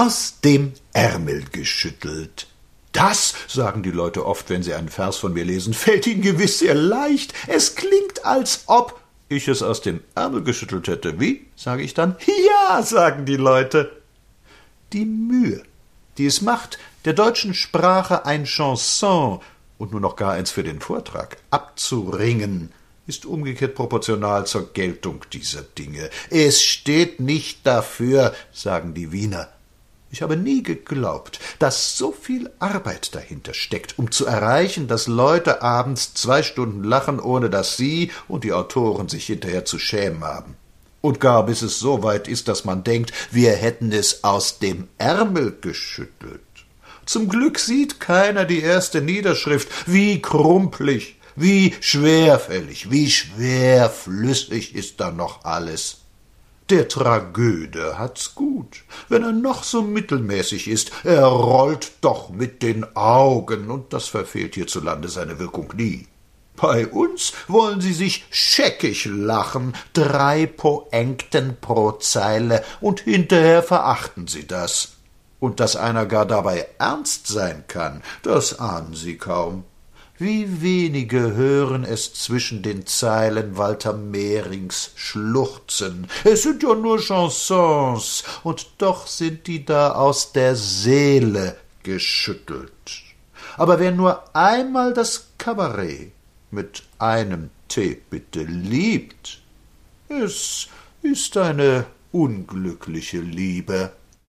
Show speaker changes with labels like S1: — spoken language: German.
S1: Aus dem Ärmel geschüttelt. Das, sagen die Leute oft, wenn sie einen Vers von mir lesen, fällt ihnen gewiss sehr leicht. Es klingt, als ob ich es aus dem Ärmel geschüttelt hätte. Wie? sage ich dann. Ja, sagen die Leute. Die Mühe, die es macht, der deutschen Sprache ein Chanson und nur noch gar eins für den Vortrag abzuringen, ist umgekehrt proportional zur Geltung dieser Dinge. Es steht nicht dafür, sagen die Wiener. Ich habe nie geglaubt, dass so viel Arbeit dahinter steckt, um zu erreichen, dass Leute abends zwei Stunden lachen, ohne dass sie und die Autoren sich hinterher zu schämen haben. Und gar bis es so weit ist, dass man denkt, wir hätten es aus dem Ärmel geschüttelt. Zum Glück sieht keiner die erste Niederschrift, wie krumpelig, wie schwerfällig, wie schwerflüssig ist da noch alles. Der Tragöde hat's gut, wenn er noch so mittelmäßig ist, er rollt doch mit den Augen, und das verfehlt hierzulande seine Wirkung nie. Bei uns wollen sie sich scheckig lachen, drei Poenkten pro Zeile, und hinterher verachten sie das. Und dass einer gar dabei ernst sein kann, das ahnen sie kaum. Wie wenige hören es zwischen den Zeilen Walter Mehrings schluchzen. Es sind ja nur Chansons, und doch sind die da aus der Seele geschüttelt. Aber wer nur einmal das Kabarett mit einem Tee bitte liebt, es ist eine unglückliche Liebe.